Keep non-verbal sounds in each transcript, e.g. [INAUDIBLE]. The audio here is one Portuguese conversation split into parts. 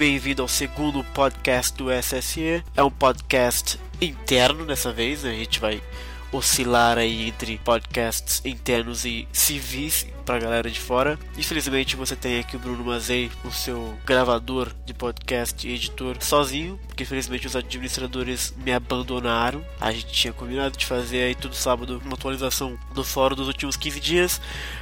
bem-vindo ao segundo podcast do SSE. É um podcast interno dessa vez, né? a gente vai oscilar aí entre podcasts internos e civis pra galera de fora. Infelizmente você tem aqui o Bruno Mazei, o seu gravador de podcast e editor sozinho, porque infelizmente os administradores me abandonaram. A gente tinha combinado de fazer aí todo sábado uma atualização do fórum dos últimos 15 dias,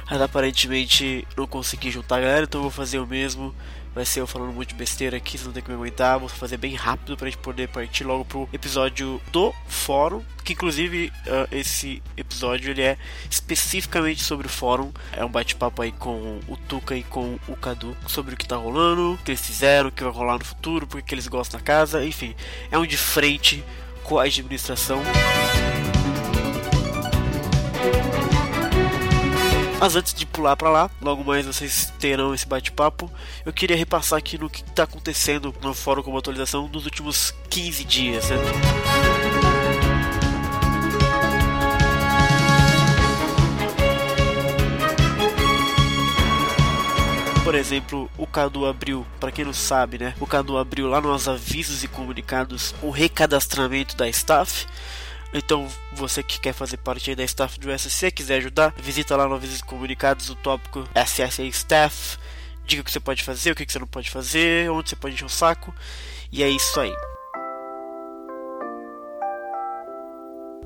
mas aparentemente não consegui juntar a galera, então vou fazer o mesmo vai ser eu falando muito besteira aqui, vocês não tem que me aguentar. Vou fazer bem rápido pra gente poder partir logo pro episódio do fórum. Que inclusive uh, esse episódio ele é especificamente sobre o fórum. É um bate-papo aí com o Tuca e com o Cadu sobre o que tá rolando, o que eles fizeram, o que vai rolar no futuro, porque que eles gostam da casa, enfim. É um de frente com a administração. Mas antes de pular para lá, logo mais vocês terão esse bate-papo. Eu queria repassar aqui no que está acontecendo no fórum como atualização nos últimos 15 dias. Né? por exemplo, o Cadu abriu, para quem não sabe, né? O Cadu abriu lá nos avisos e comunicados o recadastramento da staff. Então, você que quer fazer parte da staff do SC, quiser ajudar, visita lá no Avisos Comunicados o tópico SSA Staff. Diga o que você pode fazer, o que você não pode fazer, onde você pode encher o saco. E é isso aí.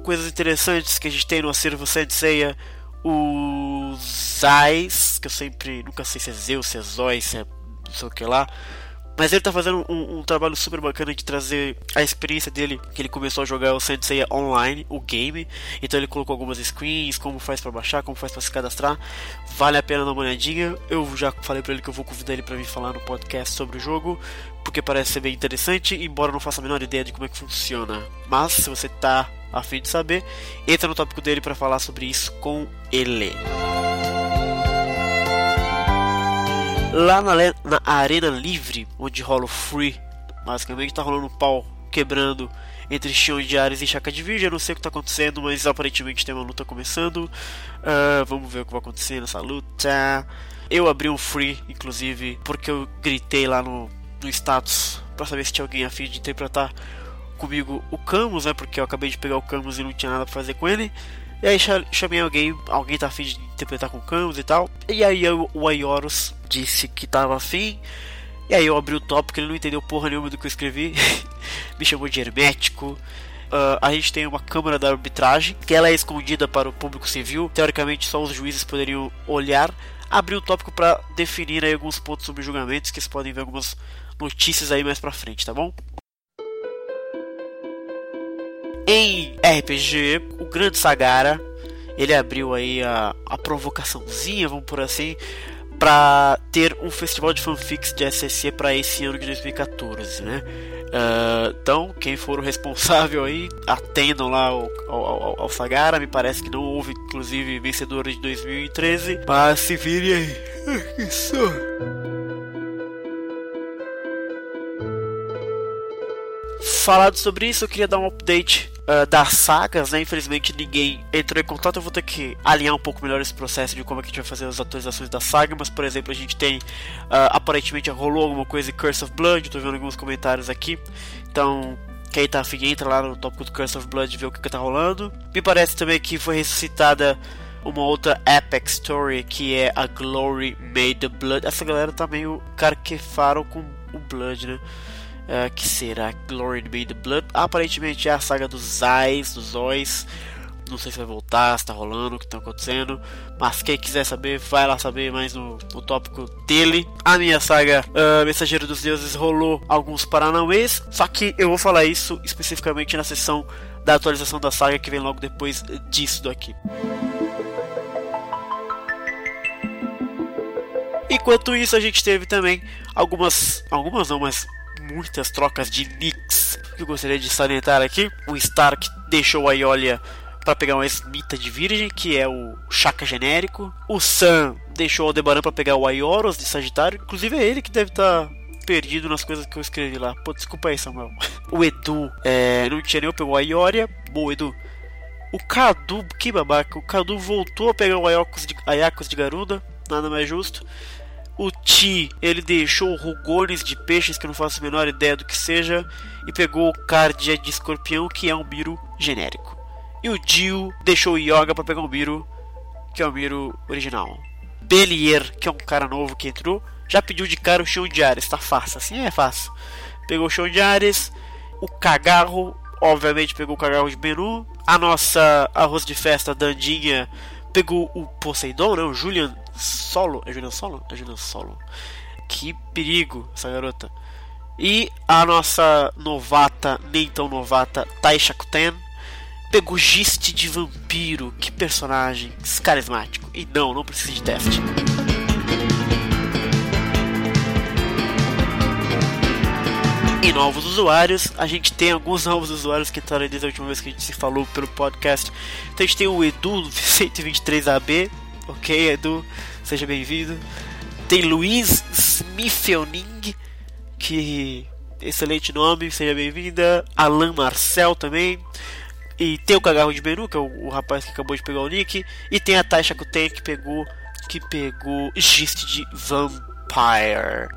Coisas interessantes que a gente tem no acervo Senseiya. Os Ais, que eu sempre. Nunca sei se é Zeus, se é Zói, se é não sei o que lá. Mas ele tá fazendo um, um, trabalho super bacana de trazer a experiência dele, que ele começou a jogar o Sensei online, o game. Então ele colocou algumas screens, como faz para baixar, como faz para se cadastrar. Vale a pena dar uma olhadinha. Eu já falei para ele que eu vou convidar ele para vir falar no podcast sobre o jogo, porque parece ser bem interessante, embora eu não faça a menor ideia de como é que funciona. Mas se você tá a fim de saber, entra no tópico dele para falar sobre isso com ele. Lá na, na Arena Livre, onde rola o Free, basicamente tá rolando um pau quebrando entre Xion de Ares e Chaka de Virgem. Eu não sei o que tá acontecendo, mas aparentemente tem uma luta começando. Uh, vamos ver o que vai acontecer nessa luta. Eu abri um free, inclusive, porque eu gritei lá no, no status para saber se tinha alguém a fim de interpretar comigo o Camus, né? Porque eu acabei de pegar o Camus e não tinha nada pra fazer com ele. E aí chamei alguém, alguém tá afim de interpretar com Camus e tal. E aí o Aioros disse que tava afim. E aí eu abri o tópico, ele não entendeu porra nenhuma do que eu escrevi. [LAUGHS] Me chamou de hermético. Uh, a gente tem uma câmara da arbitragem, que ela é escondida para o público civil. Teoricamente só os juízes poderiam olhar. Abri o tópico para definir aí alguns pontos sobre julgamentos, que vocês podem ver algumas notícias aí mais pra frente, tá bom? Em RPG, o Grande Sagara, ele abriu aí a, a provocaçãozinha, vamos por assim, para ter um festival de fanfics de SSC para esse ano de 2014, né? Uh, então, quem for o responsável aí, atendam lá ao, ao, ao, Sagara. Me parece que não houve, inclusive, vencedor de 2013. Mas se virem aí. [LAUGHS] Isso. Falado sobre isso, eu queria dar um update uh, das sagas, né? Infelizmente ninguém entrou em contato. Eu vou ter que alinhar um pouco melhor esse processo de como é que a gente vai fazer as atualizações da saga. Mas, por exemplo, a gente tem. Uh, aparentemente rolou alguma coisa em Curse of Blood. Tô vendo alguns comentários aqui. Então, quem tá afim, entra lá no tópico do Curse of Blood e vê o que, que tá rolando. Me parece também que foi ressuscitada uma outra epic story que é a Glory Made the Blood. Essa galera tá meio carquefaram com o Blood, né? Uh, que será Glory Be the Blood. Aparentemente é a saga dos Ais, dos Ois. Não sei se vai voltar, se tá rolando, o que tá acontecendo. Mas quem quiser saber, vai lá saber mais no, no tópico dele. A minha saga uh, Mensageiro dos Deuses rolou alguns paranauês. Só que eu vou falar isso especificamente na sessão da atualização da saga que vem logo depois disso daqui. Enquanto isso, a gente teve também algumas, algumas não, mas muitas trocas de nicks eu gostaria de salientar aqui. O Stark deixou a Iolia para pegar uma Smita de Virgem, que é o Chaka genérico. O Sam deixou o Aldebaran para pegar o Aioros de Sagitário. Inclusive é ele que deve estar tá perdido nas coisas que eu escrevi lá. Pô, desculpa aí, Samuel. [LAUGHS] O Edu é, não tinha nem pegou a Ioria. Boa, Edu. O Cadu, que babaca. O Cadu voltou a pegar o Ayakos de, de Garuda. Nada mais justo. O Ti, ele deixou rugones de peixes que eu não faço a menor ideia do que seja. E pegou o Cardia de escorpião, que é um Miro genérico. E o Dio deixou o Yoga para pegar o Miro, que é o Miro original. Belier, que é um cara novo que entrou, já pediu de cara o chão de Ares. Tá fácil, assim é fácil. Pegou o chão de Ares. O Cagarro, obviamente, pegou o Cagarro de Menu. A nossa arroz de festa, Dandinha, pegou o Poseidon, né? O Julian Solo. É Julian Solo? É Julian Solo. Que perigo essa garota. E a nossa novata, nem tão novata, Taisha Kuten, pegou Giste de Vampiro. Que personagem carismático. E não, não precisa de teste. E novos usuários, a gente tem alguns novos usuários que entraram desde a última vez que a gente se falou pelo podcast. Então a gente tem o Edu 123AB, ok Edu, seja bem-vindo. Tem Luiz Smithioning, que excelente nome, seja bem-vinda. Alan Marcel também. E tem o Cagarro de Menu, que é o, o, rapaz que acabou de pegar o nick. E tem a Taisha Kuten que pegou que pegou Gist de Vampire.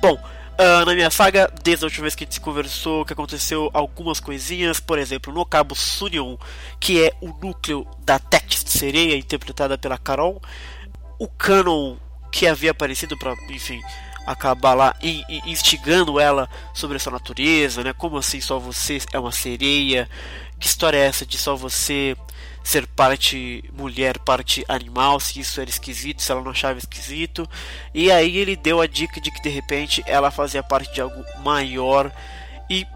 Bom, uh, na minha saga, desde a última vez que a gente se conversou, que aconteceu algumas coisinhas, por exemplo, no cabo Sunion, que é o núcleo da Tex Sereia, interpretada pela Carol, o canon que havia aparecido para, enfim, acabar lá instigando ela sobre a sua natureza, né? Como assim só você é uma sereia? Que história é essa de só você ser parte mulher, parte animal, se isso era esquisito, se ela não achava esquisito. E aí ele deu a dica de que de repente ela fazia parte de algo maior e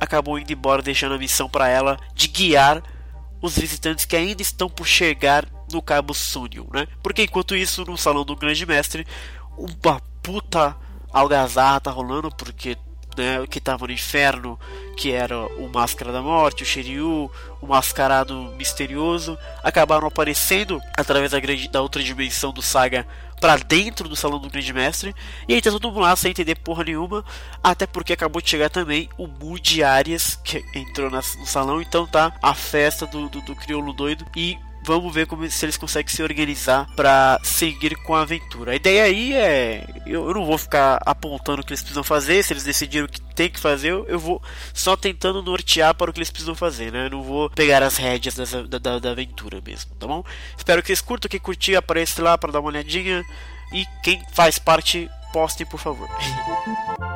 acabou indo embora, deixando a missão para ela de guiar os visitantes que ainda estão por chegar no Cabo Sunion, né? Porque enquanto isso, no salão do Grande Mestre, uma puta algazarra tá rolando, porque né, que estava no inferno, que era o Máscara da Morte, o Shiryu, o Mascarado Misterioso, acabaram aparecendo através da, grande, da outra dimensão do Saga para dentro do Salão do Grande Mestre, e aí tá todo mundo lá sem entender porra nenhuma, até porque acabou de chegar também o Moody Arias, que entrou no salão, então tá a festa do, do, do crioulo doido, e vamos ver como se eles conseguem se organizar para seguir com a aventura. A ideia aí é, eu, eu, não vou ficar apontando o que eles precisam fazer, se eles decidiram que tem que fazer, eu, vou só tentando nortear para o que eles precisam fazer, né? Eu não vou pegar as rédeas da, da, da, aventura mesmo, tá bom? Espero que vocês curtam, quem curtir apareça lá para dar uma olhadinha e quem faz parte postem por favor. [LAUGHS]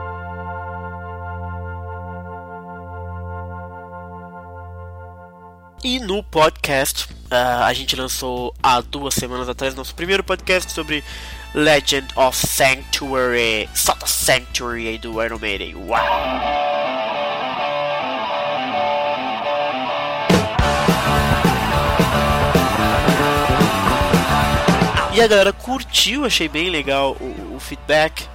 E no podcast, uh, a gente lançou há duas semanas atrás nosso primeiro podcast sobre Legend of Sanctuary, Sota Sanctuary aí do Iron Maiden. Uau! E a galera curtiu, achei bem legal o, o feedback,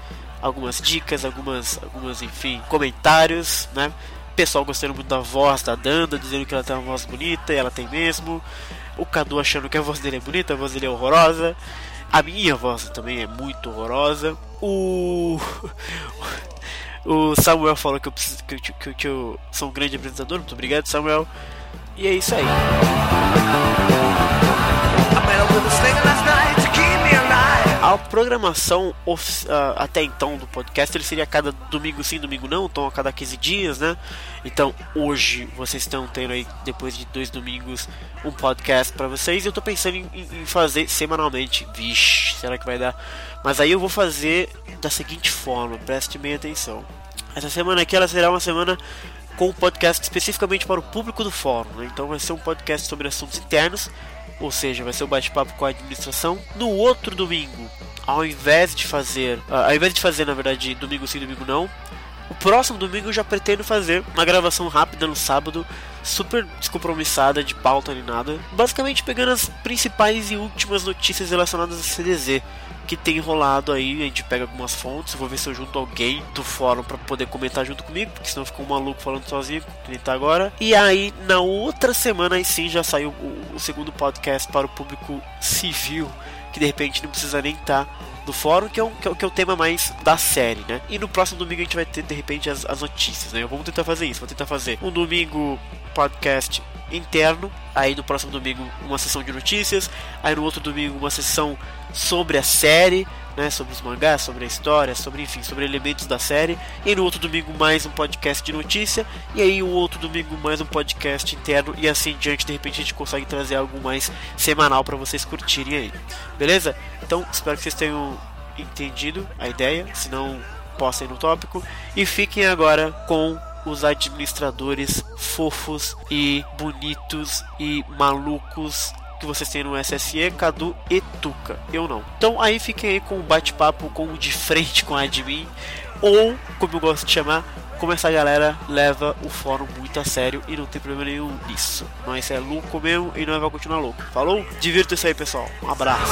algumas dicas, algumas, algumas, enfim, comentários, né? Pessoal gostando muito da voz da Danda, dizendo que ela tem uma voz bonita, e ela tem mesmo. O Cadu achando que a voz dele é bonita, a voz dele é horrorosa. A minha voz também é muito horrorosa. O. [LAUGHS] O Samuel falou que eu, preciso, que, que, que eu sou um grande apresentador. Muito obrigado, Samuel. E é isso aí. Programação uh, até então do podcast ele seria cada domingo sim, domingo não, então a cada 15 dias, né? Então hoje vocês estão tendo aí, depois de dois domingos, um podcast para vocês. Eu tô pensando em, em, fazer semanalmente. Vixe, será que vai dar? Mas aí eu vou fazer da seguinte forma, preste bem atenção. Essa semana aqui ela será uma semana com um podcast especificamente para o público do fórum. Né? Então vai ser um podcast sobre assuntos internos ou seja, vai ser o um bate-papo com a administração. No outro domingo, ao invés de fazer, uh, ao invés de fazer, na verdade, domingo sim, domingo não, o próximo domingo eu já pretendo fazer uma gravação rápida no sábado, super descompromissada, de pauta nem nada, basicamente pegando as principais e últimas notícias relacionadas a CDZ que tem rolado aí. A gente pega algumas fontes, vou ver se eu junto alguém do fórum para poder comentar junto comigo, porque senão ficou um maluco falando sozinho, que ele tá agora. E aí, na outra semana, aí sim, já saiu o, o segundo podcast para o público civil que de repente não precisa nem estar tá no fórum, que é, um, que, é, que é o tema mais da série, né? E no próximo domingo a gente vai ter de repente as, as notícias, né? Vamos tentar fazer isso, vou tentar fazer um domingo podcast interno, aí no próximo domingo uma sessão de notícias, aí no outro domingo uma sessão sobre a série, né, sobre os mangás, sobre a história, sobre enfim, sobre elementos da série. E no outro domingo mais um podcast de notícia e aí o outro domingo mais um podcast interno e assim diante, de repente a gente consegue trazer algo mais semanal para vocês curtirem aí. Beleza? Então, espero que vocês tenham entendido a ideia, se não possam ir no tópico e fiquem agora com os administradores fofos e bonitos e malucos que vocês têm no SSE, Cadu e Tuca. Eu não. Então aí fiquem aí com o bate-papo com o de frente com a admin. Ou, como eu gosto de chamar, como essa galera leva o fórum muito a sério e não tem problema nenhum nisso. Nós é louco mesmo e nós vamos continuar louco. Falou? Divirta-se aí, pessoal. Um abraço.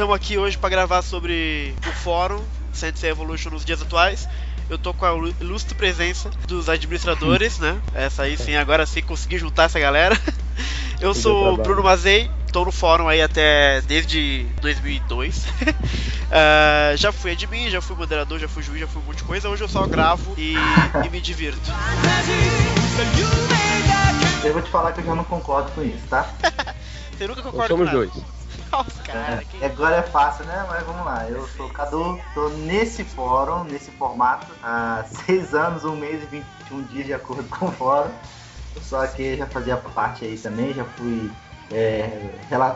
Estamos aqui hoje para gravar sobre o fórum Sensei Evolution nos dias atuais. Eu tô com a ilustre presença dos administradores, né? Essa aí sim, agora sim consegui juntar essa galera. [LAUGHS] Eu sou o Bruno Mazei, tô no fórum aí até desde 2002. uh, [LAUGHS] ah, já fui admin, já fui moderador, já fui juiz, já fui um monte de coisa. Hoje eu só gravo e, e me divirto. Eu vou te falar que eu já não concordo com isso, tá? [LAUGHS] Você nunca concorda com Somos dois. Cara, é, Agora é fácil, né? Mas vamos lá. Eu sou o Cadu, tô nesse fórum, nesse formato, há seis anos, um mês e 21 dias de acordo com o fórum. Só que já fazia parte aí também, já fui. É,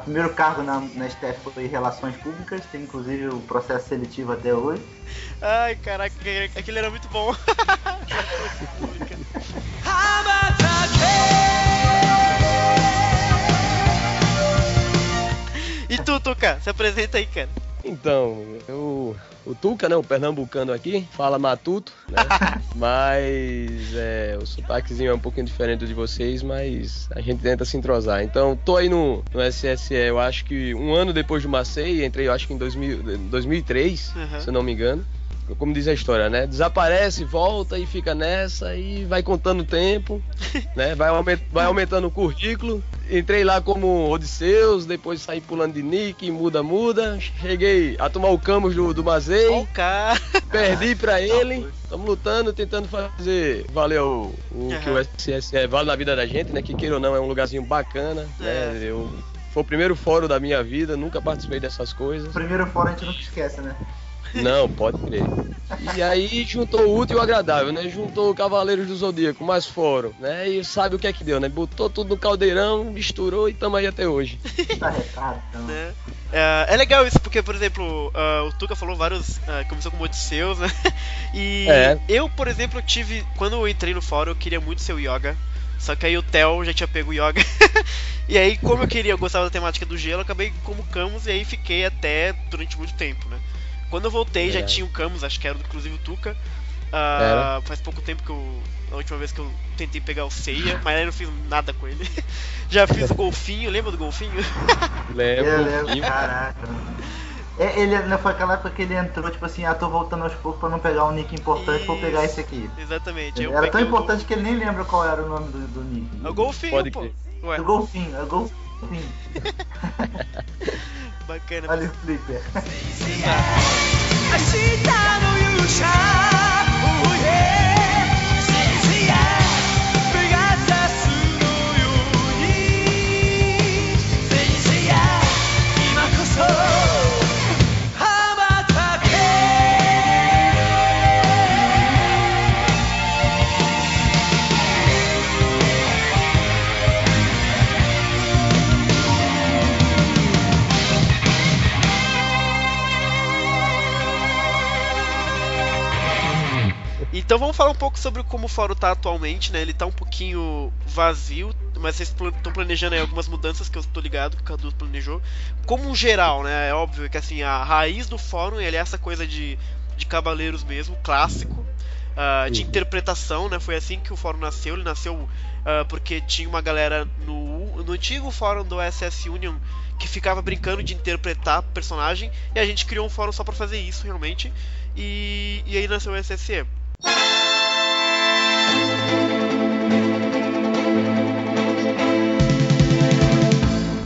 primeiro cargo na, na STF foi Relações Públicas, tem inclusive o processo seletivo até hoje. Ai, caraca, aquele era muito bom. [LAUGHS] [LAUGHS] E tu, Tuca, se apresenta aí, cara. Então, eu, o Tuca, né, o pernambucano aqui, fala matuto, né? [LAUGHS] mas é, o sotaquezinho é um pouquinho diferente de vocês, mas a gente tenta se entrosar. Então, tô aí no, no SSE, eu acho que um ano depois do Macei, entrei eu acho que em 2000, 2003, uhum. se eu não me engano como diz a história, né? Desaparece, volta e fica nessa e vai contando o tempo, [LAUGHS] né? Vai, aument, vai aumentando o currículo. Entrei lá como Odisseus, depois saí pulando de nick, muda, muda. Cheguei a tomar o Camus do, do Mazei. Oh, perdi pra [LAUGHS] ele. Estamos lutando, tentando fazer valer o, o uhum. que o SSE vale na vida da gente, né? Que queira ou não, é um lugarzinho bacana, né? É. Eu, foi o primeiro fórum da minha vida, nunca participei dessas coisas. O primeiro fórum a gente nunca esquece, né? Não, pode crer. E aí juntou o útil e o agradável, né? Juntou o Cavaleiros do Zodíaco, mais fórum, né? E sabe o que é que deu, né? Botou tudo no caldeirão, misturou e tamo aí até hoje. Então. É. É, é legal isso, porque, por exemplo, uh, o Tuca falou vários. Uh, começou com Odisseus, né? [LAUGHS] E é. eu, por exemplo, tive. Quando eu entrei no fórum, eu queria muito ser o Yoga. Só que aí o Theo já tinha pego o Yoga. [LAUGHS] e aí, como eu queria, eu gostava da temática do gelo, acabei como Camus e aí fiquei até durante muito tempo, né? Quando eu voltei, é. já tinha o Camus, acho que era inclusive o Tuca. Uh, faz pouco tempo que eu. A última vez que eu tentei pegar o Seiya, mas aí não fiz nada com ele. [LAUGHS] já fiz o golfinho, lembra do golfinho? [LAUGHS] Lembro. Eu lembro, caraca. É, ele não foi aquela época que ele entrou, tipo assim, ah, tô voltando aos poucos pra não pegar um nick importante, Isso, vou pegar esse aqui. Exatamente. Era tão importante que ele nem lembra qual era o nome do, do nick. É o golfinho, Pode pô. Ué. O golfinho, é o golfinho. [LAUGHS] Bacana. Olha o flipper. Então vamos falar um pouco sobre como o fórum tá atualmente, né? Ele tá um pouquinho vazio, mas vocês estão planejando aí algumas mudanças que eu tô ligado que o Cadu planejou. Como um geral, né? É óbvio que assim, a raiz do fórum ele é essa coisa de, de cavaleiros mesmo, clássico. Uh, de interpretação, né? Foi assim que o fórum nasceu. Ele nasceu uh, porque tinha uma galera no, no antigo fórum do SS Union que ficava brincando de interpretar personagem e a gente criou um fórum só para fazer isso realmente. E, e aí nasceu o SSE.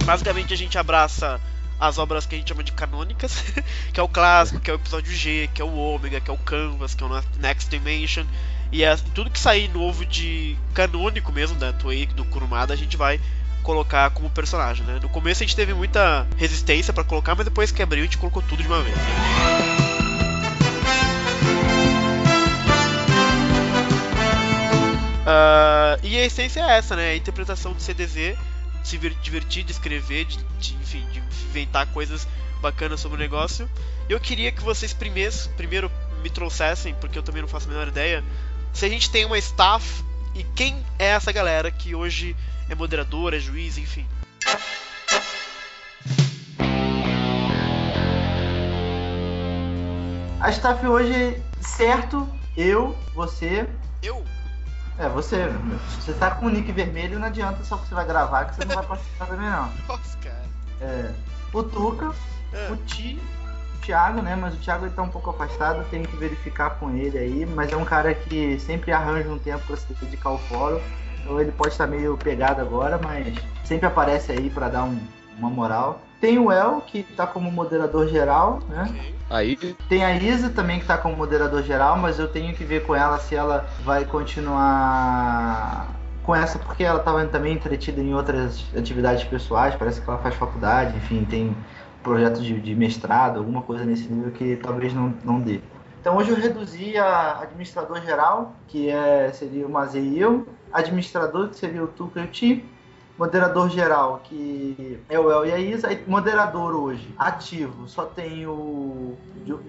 Basicamente a gente abraça as obras que a gente chama de canônicas, [LAUGHS] que é o clássico, que é o episódio G, que é o Ômega, que é o Canvas, que é o Next Dimension. E é, tudo que sair novo de canônico mesmo, da Toei, do Kurumada, a gente vai colocar como personagem, né? No começo a gente teve muita resistência para colocar, mas depois que abriu a gente colocou tudo de uma vez. Uh, e a essência é essa, né? A interpretação do CDZ, de se divertir, de escrever, de, de, enfim, de inventar coisas bacanas sobre o negócio. Eu queria que vocês primeiro, primeiro me trouxessem, porque eu também não faço a menor ideia, se a gente tem uma staff e quem é essa galera que hoje é moderador, é juiz, enfim. A staff hoje, certo, eu, você. Eu? É, você, você tá com o nick vermelho, não adianta só que você vai gravar que você não vai participar também não. [LAUGHS] Nossa, cara. É, o Tuca, é. o Ti, o Thiago, né? Mas o Thiago ele tá um pouco afastado, tem que verificar com ele aí, mas é um cara que sempre arranja um tempo para se dedicar ao fórum. Então ele pode estar meio pegado agora, mas sempre aparece aí para dar um, uma moral. Tem o El, que tá como moderador geral, né? Tem a Isa também, que tá como moderador geral, mas eu tenho que ver com ela se ela vai continuar com essa, porque ela estava também entretida em outras atividades pessoais, parece que ela faz faculdade, enfim, tem projeto de, de mestrado, alguma coisa nesse nível que talvez não, não dê. Então hoje eu reduzi a administrador geral, que é, seria o Mazei e eu, administrador, que seria o Tuca e o Ti, Moderador geral, que é o El e a Isa. E moderador hoje, ativo, só tem o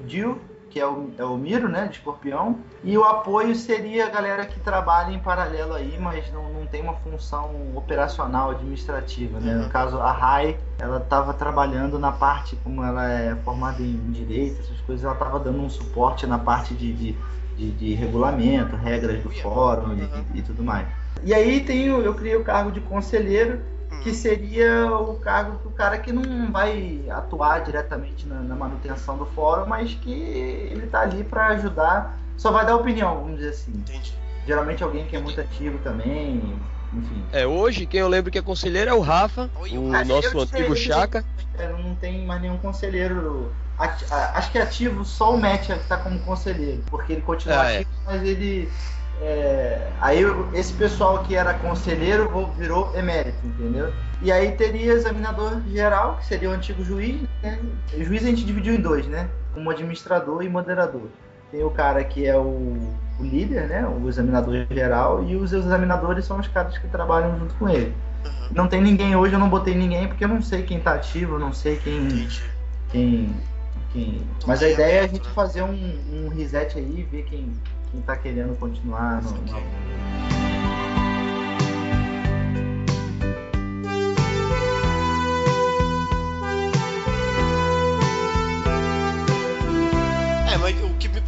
Dil, que é o, é o Miro, né, de escorpião. E o apoio seria a galera que trabalha em paralelo aí, mas não, não tem uma função operacional administrativa, né? Uhum. No caso, a Rai, ela estava trabalhando na parte, como ela é formada em direito, essas coisas, ela estava dando um suporte na parte de, de, de, de regulamento, regras do fórum uhum. e, e tudo mais. E aí tem, eu criei o cargo de conselheiro, que uhum. seria o cargo do cara que não vai atuar diretamente na, na manutenção do fórum, mas que ele está ali para ajudar, só vai dar opinião, vamos dizer assim. Entendi. Geralmente alguém que é muito ativo também, enfim. É, hoje quem eu lembro que é conselheiro é o Rafa, Oi, o nosso antigo Chaka. É, não tem mais nenhum conselheiro. Acho que é ativo só o Matt que está como conselheiro, porque ele continua ah, ativo, é. mas ele é, aí esse pessoal que era conselheiro virou emérito, entendeu? E aí teria examinador geral, que seria o antigo juiz. Né? O juiz a gente dividiu em dois, né? Como administrador e moderador. Tem o cara que é o, o líder, né? O examinador geral, e os examinadores são os caras que trabalham junto com ele. Uhum. Não tem ninguém hoje, eu não botei ninguém porque eu não sei quem tá ativo, eu não sei quem. quem, quem... Mas a ideia é a gente fazer um, um reset aí, ver quem, quem tá querendo continuar no, no...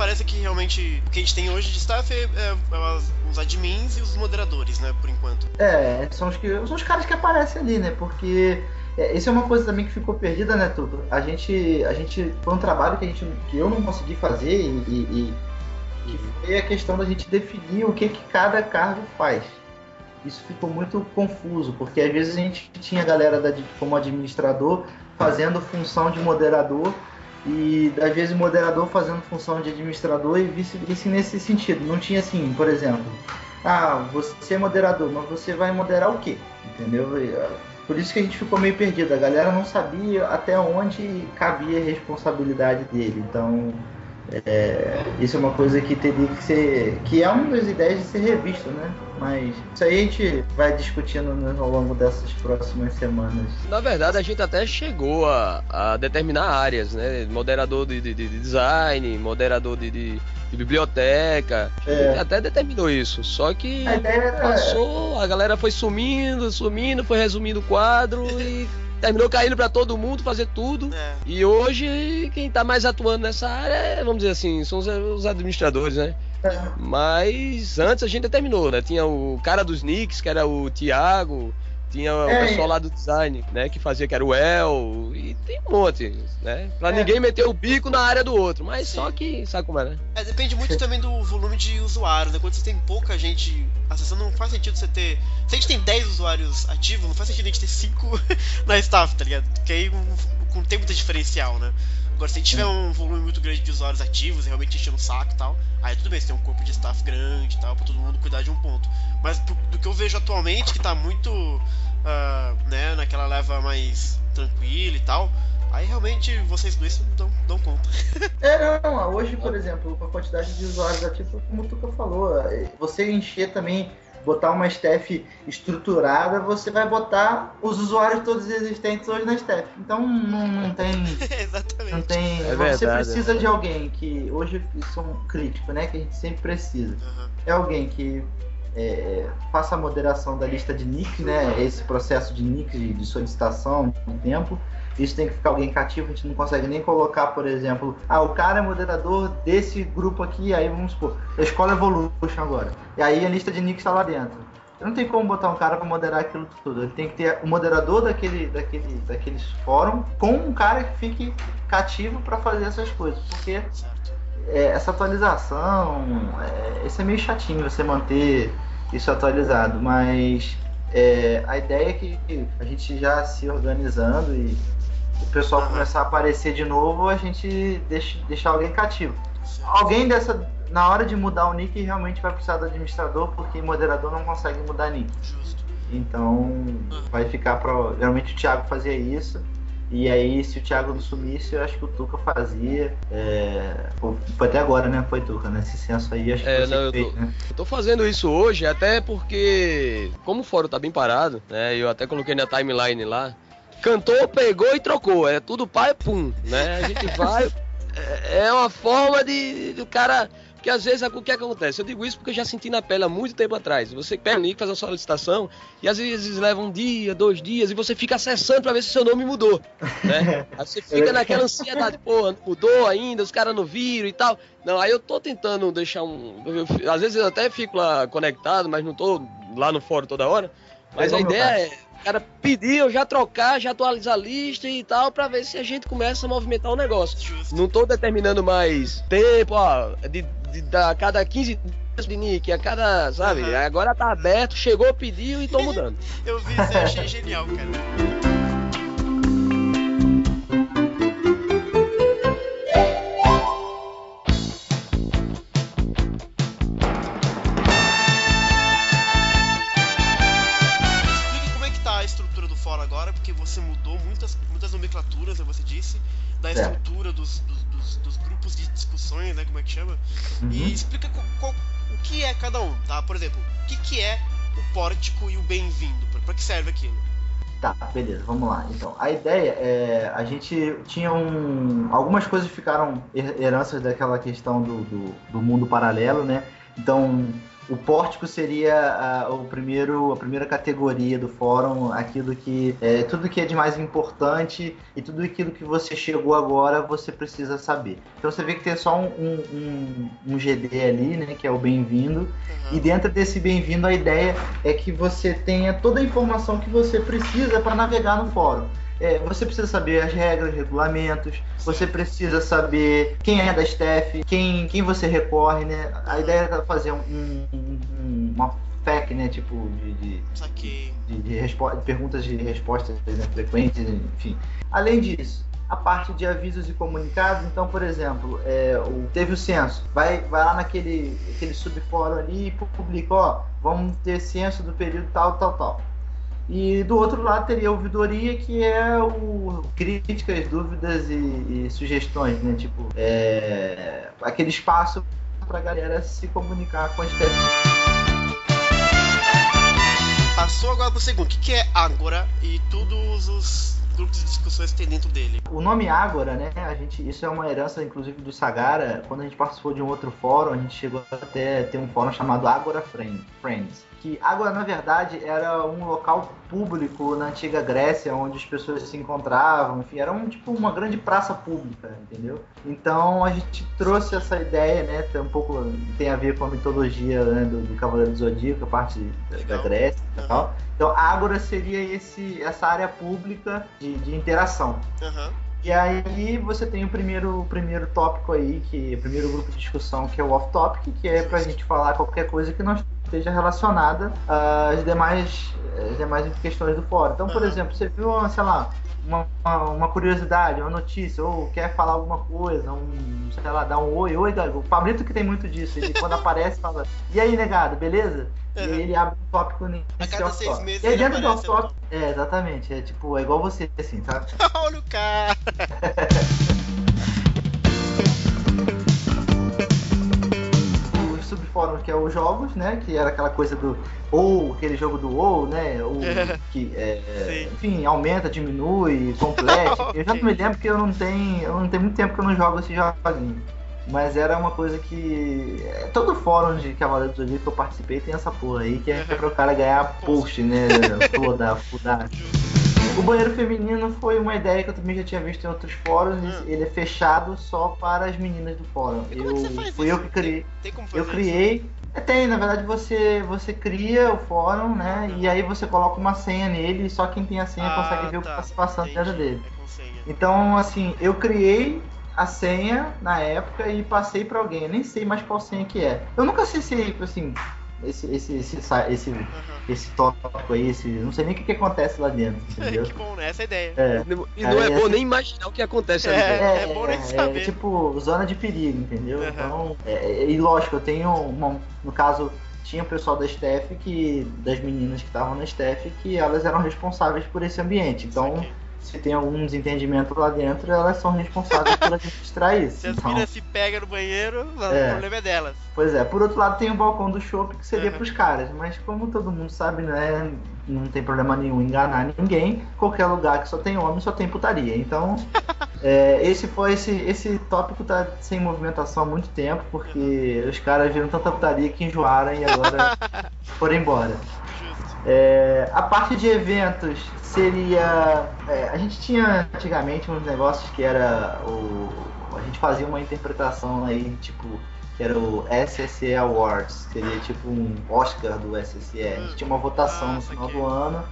parece que realmente o que a gente tem hoje de staff é, é, é os admins e os moderadores, né, por enquanto. É, são os, que, são os caras que aparecem ali, né, porque é, isso é uma coisa também que ficou perdida, né, tudo. A gente, a gente foi um trabalho que a gente, que eu não consegui fazer e, e, que foi a questão da gente definir o que, que cada cargo faz. Isso ficou muito confuso, porque às vezes a gente tinha a galera da, como administrador fazendo função de moderador e às vezes moderador fazendo função de administrador e vice-vice nesse sentido. Não tinha assim, por exemplo, ah, você é moderador, mas você vai moderar o quê? Entendeu? Ah, por isso que a gente ficou meio perdido. A galera não sabia até onde cabia a responsabilidade dele. Então, é, isso é uma coisa que teria que ser. que é uma das ideias de ser revisto, né? Mas isso aí a gente vai discutindo né, ao longo dessas próximas semanas. Na verdade, a gente até chegou a, a determinar áreas, né? Moderador de, de, de design, moderador de, de, de biblioteca. É. Até determinou isso. Só que a era... passou, a galera foi sumindo, sumindo, foi resumindo o quadro e terminou caindo para todo mundo fazer tudo. É. E hoje quem tá mais atuando nessa área, vamos dizer assim, são os, os administradores, né? Mas antes a gente terminou, né? Tinha o cara dos Knicks, que era o Thiago, tinha o é, pessoal lá do design, né? Que fazia que era o El, e tem um monte, né? Pra é. ninguém meter o bico na área do outro, mas Sim. só que, sabe como é, né? É, depende muito também do volume de usuários, né? Quando você tem pouca gente acessando, não faz sentido você ter. Se a gente tem 10 usuários ativos, não faz sentido a gente ter 5 [LAUGHS] na staff, tá ligado? Porque aí não tem muita diferencial, né? Agora, se tiver um volume muito grande de usuários ativos, realmente enchendo o saco e tal, aí tudo bem, você tem um corpo de staff grande e tal, pra todo mundo cuidar de um ponto. Mas do, que eu vejo atualmente, que tá muito uh, né, naquela leva mais tranquila e tal, aí realmente vocês dois dão, dão conta. [LAUGHS] é, não, hoje, por exemplo, com a quantidade de usuários ativos, como o Tuca falou, você encher também botar uma staff estruturada, você vai botar os usuários todos existentes hoje na staff. Então não, não tem. [LAUGHS] Exatamente. Não tem. É você verdade, precisa é de alguém que. Hoje isso é um crítico, né? Que a gente sempre precisa. Uhum. É alguém que é, faça a moderação da lista de nick, né? Esse processo de nick de, de solicitação de tempo isso tem que ficar alguém cativo, a gente não consegue nem colocar, por exemplo, ah, o cara é moderador desse grupo aqui, aí vamos supor, a escola Evolution agora. E aí a lista de nicks está lá dentro. Não tem como botar um cara para moderar aquilo tudo. Ele tem que ter o moderador daquele, daquele, daqueles fórum com um cara que fique cativo para fazer essas coisas. Porque é, essa atualização, é, isso é meio chatinho você manter isso atualizado. Mas é, a ideia é que a gente já se organizando e o pessoal uhum. começar a aparecer de novo, a gente deixa, deixar alguém cativo. Alguém dessa. Na hora de mudar o nick, realmente vai precisar do administrador, porque moderador não consegue mudar nick. Justo. Então uhum. vai ficar para. Geralmente o Thiago fazia isso. E aí, se o Thiago não sumisse, eu acho que o Tuca fazia. É... Foi até agora, né? Foi Tuca, né? Esse censo aí, acho que é, não, eu, fez, tô, né? eu tô fazendo isso hoje, até porque, como o fórum tá bem parado, né? Eu até coloquei na timeline lá cantou, pegou e trocou. É tudo pai, pum, né? A gente [LAUGHS] vai. É, é uma forma de, do cara. Que às vezes o que acontece? Eu digo isso porque eu já senti na pele há muito tempo atrás. Você pega o link, faz uma solicitação e às vezes leva um dia, dois dias e você fica acessando para ver se seu nome mudou. Né? Aí você fica naquela ansiedade, pô, mudou ainda, os caras não viram e tal. Não, aí eu tô tentando deixar um. Eu, às vezes eu até fico lá conectado, mas não tô lá no fórum toda hora. Mas a ideia é cara pedir, eu já trocar, já atualizar a lista e tal, para ver se a gente começa a movimentar o negócio. Justo. Não tô determinando mais tempo, ó, de, de, de a cada 15 dias de nick, a cada, sabe? Uhum. Agora tá aberto, chegou, pediu e tô mudando. [LAUGHS] eu vi isso, achei genial, cara. Nomenclaturas, né, você disse, da é. estrutura dos, dos, dos, dos, grupos de discussões, né, como é que chama, uhum. e explica qual, qual, o que é cada um, tá? Por exemplo, o que, que é o pórtico e o bem-vindo, para que serve aquilo? Tá, beleza, vamos lá. Então, a ideia é. A gente tinha um. Algumas coisas ficaram heranças daquela questão do, do, do mundo paralelo, né? Então, o pórtico seria a, o primeiro, a primeira categoria do fórum, aquilo que é, tudo que é de mais importante e tudo aquilo que você chegou agora você precisa saber. Então você vê que tem só um, um, um GD ali, né, que é o bem-vindo, uhum. e dentro desse bem-vindo a ideia é que você tenha toda a informação que você precisa para navegar no fórum. É, você precisa saber as regras, regulamentos, você precisa saber quem é da staff, quem, quem você recorre, né? A ideia é fazer um, um, uma FAQ, né? Tipo, de, de, de, de, de perguntas e respostas né? frequentes, enfim. Além disso, a parte de avisos e comunicados. Então, por exemplo, é, o, teve o censo, vai, vai lá naquele aquele subfórum ali e publica, ó, vamos ter censo do período tal, tal, tal. E do outro lado teria a ouvidoria, que é o críticas, dúvidas e, e sugestões, né? Tipo, é, aquele espaço para a galera se comunicar com as técnicas. passou agora pro segundo. O que, que é Ágora e todos os grupos de discussões que tem dentro dele? O nome Ágora, né? A gente, isso é uma herança, inclusive, do Sagara. Quando a gente participou de um outro fórum, a gente chegou até ter um fórum chamado Ágora Friends que Ágora, na verdade, era um local público na antiga Grécia, onde as pessoas se encontravam, enfim, era um, tipo uma grande praça pública, entendeu? Então a gente trouxe essa ideia, né, tem um pouco tem a ver com a mitologia né, do, do Cavaleiro do Zodíaco, a parte Legal. da Grécia e uhum. tal. Então Ágora seria esse, essa área pública de, de interação. Uhum. E aí você tem o primeiro, o primeiro tópico aí, que o primeiro grupo de discussão, que é o off-topic, que é pra gente falar qualquer coisa que não esteja relacionada às demais, às demais questões do fórum. Então, por exemplo, você viu, sei lá, uma, uma, curiosidade, uma notícia, ou quer falar alguma coisa, um, sei lá, dar um oi, oi, O Pablito que tem muito disso, ele quando [LAUGHS] aparece fala, e aí, negado, beleza? Uhum. E aí ele abre um tópico nesse A cada seis meses E aí dentro do off-top, é, exatamente, é tipo, é igual você, assim, sabe? [LAUGHS] Olha o cara! [LAUGHS] subfóruns que é os jogos, né? Que era aquela coisa do ou aquele jogo do ou, né? Ou que é, enfim aumenta, diminui, complete. okay. [LAUGHS] Eu já não me lembro porque eu não tenho, eu não tenho muito tempo que eu não jogo esse joguinho. Mas era uma coisa que. É, todo fórum de Cavaleiro do Zodíaco que eu participei tem essa porra aí, que é para o cara ganhar [LAUGHS] post, né? Toda, fudar. [LAUGHS] O banheiro feminino foi uma ideia que eu também já tinha visto em outros fóruns. Hum. Ele é fechado só para as meninas do fórum. E eu, fui isso? eu que criei. Tem, tem como fazer eu criei. Isso? É, tem, na verdade você, você cria o fórum, né? Uhum. E aí você coloca uma senha nele e só quem tem a senha ah, consegue ver tá. o que está se passando dentro dele. É então, assim, eu criei a senha na época e passei para alguém. Eu nem sei mais qual senha que é. Eu nunca sei se, assim, esse, esse, esse, esse, uhum. esse tópico aí, esse, não sei nem o que, que acontece lá dentro, [LAUGHS] entendeu? que bom, né? Essa é ideia. É. E não é, é bom nem imaginar o que acontece ali. É, é, é bom nem saber. É, tipo, zona de perigo, entendeu? Uhum. Então, é, e lógico, eu tenho, uma, no caso, tinha o pessoal da staff que, das meninas que estavam na staff, que elas eram responsáveis por esse ambiente. Então, se tem algum desentendimento lá dentro, elas são responsáveis por administrar isso. Se então, as minas se pegam no banheiro, é. o problema é delas. Pois é, por outro lado tem o balcão do shopping que seria uhum. pros caras, mas como todo mundo sabe, né, não tem problema nenhum enganar ninguém, qualquer lugar que só tem homem só tem putaria. Então, [LAUGHS] é, esse foi esse, esse tópico tá sem movimentação há muito tempo, porque uhum. os caras viram tanta putaria que enjoaram e agora [LAUGHS] foram embora. É, a parte de eventos seria. É, a gente tinha antigamente uns negócios que era o. A gente fazia uma interpretação aí, tipo, que era o SSE Awards, seria tipo um Oscar do SSE. A gente tinha uma votação no final do ano.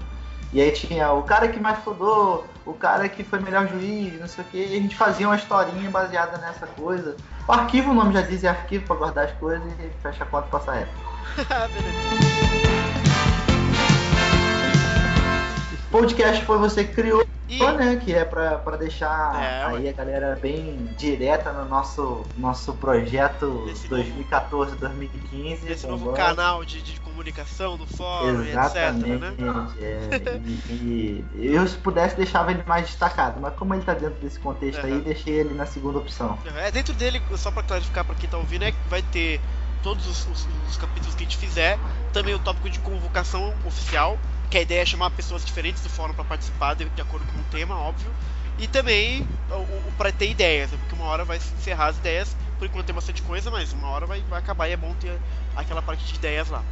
E aí tinha o cara que mais fodou, o cara que foi melhor juiz, não sei o que, e a gente fazia uma historinha baseada nessa coisa. O arquivo, o nome já diz, é arquivo para guardar as coisas e fecha a conta e passa reto. [LAUGHS] Podcast foi você que criou, e... né? Que é pra, pra deixar é, aí a galera bem direta no nosso, nosso projeto 2014-2015. Esse novo canal de, de comunicação do fórum Exatamente, etc, né? É, e, e, eu, se pudesse, deixava ele mais destacado, mas como ele tá dentro desse contexto aí, deixei ele na segunda opção. É, dentro dele, só pra clarificar pra quem tá ouvindo, é que vai ter todos os, os, os capítulos que a gente fizer, também o tópico de convocação oficial, que a ideia é chamar pessoas diferentes do fórum para participar de, de, acordo com o tema, óbvio. E também para ter ideias, né? porque uma hora vai encerrar as ideias, por enquanto tem bastante coisa, mas uma hora vai, vai acabar e é bom ter aquela parte de ideias lá.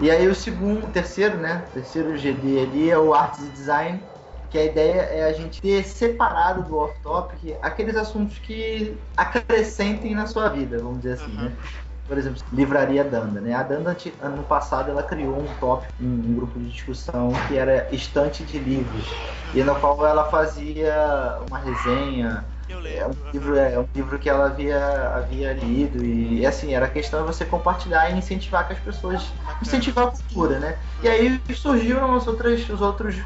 E aí o segundo, terceiro, né? O terceiro GD ali é o Arts e Design, que a ideia é a gente ter separado do off-topic aqueles assuntos que acrescentem na sua vida, vamos dizer assim, uhum. né? Por exemplo, Livraria Danda, né? A Danda, ano passado, ela criou um tópico, um, um, grupo de discussão que era estante de livros, e no qual ela fazia uma resenha. É um livro, é um livro que ela havia, havia lido e, assim, era a questão de você compartilhar e incentivar que as pessoas incentivar a cultura, né? E aí surgiram as outras, os outros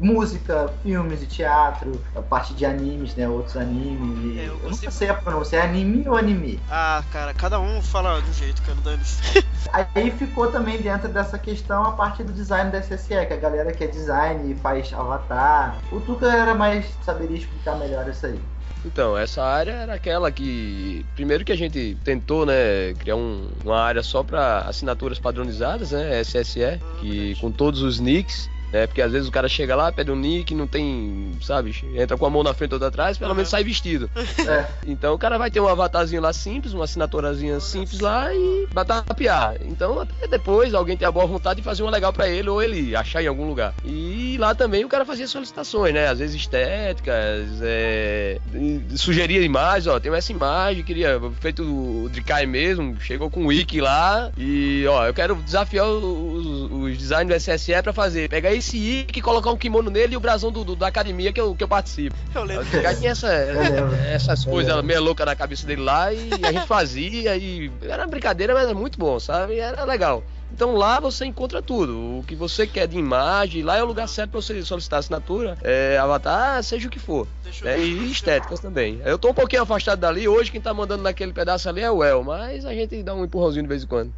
música, filmes e teatro, a parte de animes, né? Outros animes. É, eu eu nunca sei a pronúncia, é anime ou anime? Ah, cara, cada um fala de um jeito, cara, dane-se. [LAUGHS] Aí ficou também dentro dessa questão a parte do design da SSE, que a galera que é design e faz avatar. O Tuca era mais saberia explicar melhor isso aí. Então, essa área era aquela que. Primeiro que a gente tentou, né, criar um- uma área só para assinaturas padronizadas, né, SSE, que com todos os nicks. Né, porque às vezes o cara chega lá, pede um nick, não tem, sabe, entra com a mão na frente ou outra atrás, pelo Uhum. menos sai vestido. É. Então o cara vai ter um avatarzinho lá simples, uma assinaturazinha simples lá e vai tapear. Então até depois alguém tem a boa vontade de fazer uma legal pra ele ou ele achar em algum lugar. E lá também o cara fazia solicitações, né? Às vezes estéticas, é... sugeria imagens, ó, tem essa imagem, queria feito de Kai mesmo, chegou com o wiki lá e ó, eu quero desafiar os, os designs do SSE pra fazer. Pegar esse wiki, colocar um kimono nele e o brasão do, do- da academia que eu, que eu participo. Eu lembro. O cara tinha essa, essas coisas meio loucas na cabeça dele lá e a gente fazia e era brincadeira, mas era muito bom, sabe? Era legal. Então lá você encontra tudo, o que você quer de imagem, lá é o lugar certo pra você solicitar assinatura, é, avatar, seja o que for. Né? E estéticas também. Eu tô um pouquinho afastado dali, hoje quem tá mandando naquele pedaço ali é o El, mas a gente dá um empurrãozinho de vez em quando.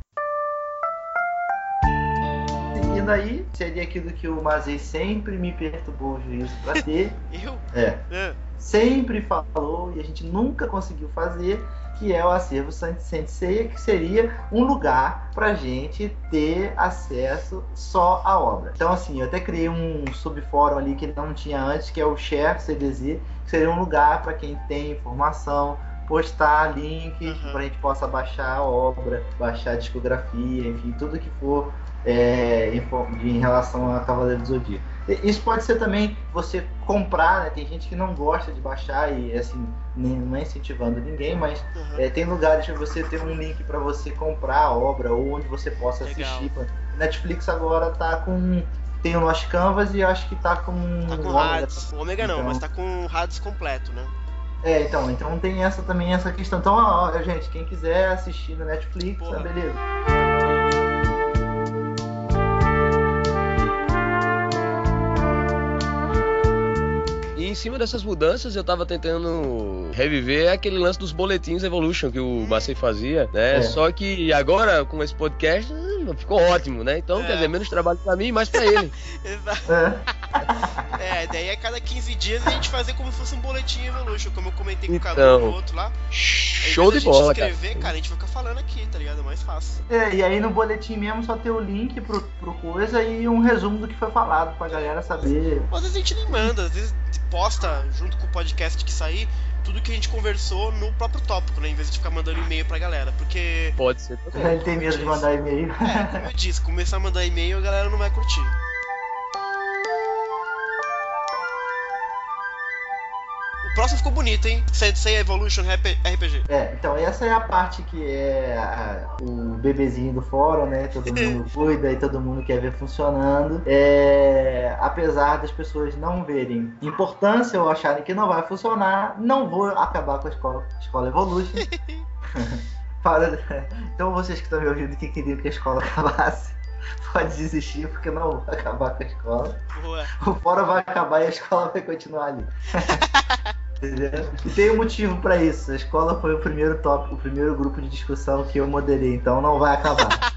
Seguindo aí, seria aquilo que o Mazei sempre me perturbou o juízo pra ter. [LAUGHS] Eu? é. É. sempre falou e a gente nunca conseguiu fazer, que é o acervo Sant- Sensei, que seria um lugar pra gente ter acesso só à obra. Então assim, eu até criei um subfórum ali que não tinha antes, que é o Share CDZ, que seria um lugar para quem tem informação, postar link Uhum. para a gente possa baixar a obra, baixar a discografia, enfim, tudo que for é, em, em relação a Cavaleiro do Zodíaco. Isso pode ser também você comprar, né? Tem gente que não gosta de baixar e assim, nem- não é incentivando ninguém, mas Uhum. é, tem lugares que você tem um link para você comprar a obra ou onde você possa Legal. assistir. Netflix agora tá com tem o Lost Canvas e acho que tá com Tá com. Hades. O Ômega não, Então- mas tá com o Hades completo, né? É, então, então tem essa também essa questão. Então, ó, ó, gente, quem quiser assistir no Netflix, Porra. tá beleza. Em cima dessas mudanças, eu tava tentando reviver aquele lance dos boletins Evolution que o Macei fazia, né? É. Só que agora, com esse podcast, hum, ficou ótimo, né? Então, É. quer dizer, menos trabalho pra mim e mais pra ele. [LAUGHS] Exato. É. [LAUGHS] É, daí a cada 15 dias a gente fazer como se fosse um boletim Evolution, como eu comentei com o Cadu Então. o outro lá. Show de bola, gente cara. escrever, cara. a gente vai ficar falando aqui, tá ligado? É mais fácil. É, e aí no boletim mesmo só ter o link pro, pro coisa e um resumo do que foi falado pra galera saber. Às vezes a gente nem manda, às vezes posta junto com o podcast que sair tudo que a gente conversou no próprio tópico, né? Em vez de ficar mandando e-mail pra galera. Porque, Pode ser também. Ele tem medo de mandar e-mail. é, como eu disse, começar a mandar e-mail a galera não vai curtir. O próximo ficou bonito, hein? Sensei Evolution RPG. É, então essa é a parte que é a- o bebezinho do fórum, né? Todo [LAUGHS] mundo cuida e todo mundo quer ver funcionando. É, apesar das pessoas não verem importância ou acharem que não vai funcionar, não vou acabar com a escola, escola Evolution. [LAUGHS] Para- então vocês que estão me ouvindo que queriam que a escola acabasse, [LAUGHS] pode desistir porque não vou acabar com a escola. Boa. O fórum vai acabar e a escola vai continuar ali. Entendeu? E tem um motivo pra isso. A escola foi o primeiro tópico, o primeiro grupo de discussão que eu moderei, então não vai acabar. [LAUGHS]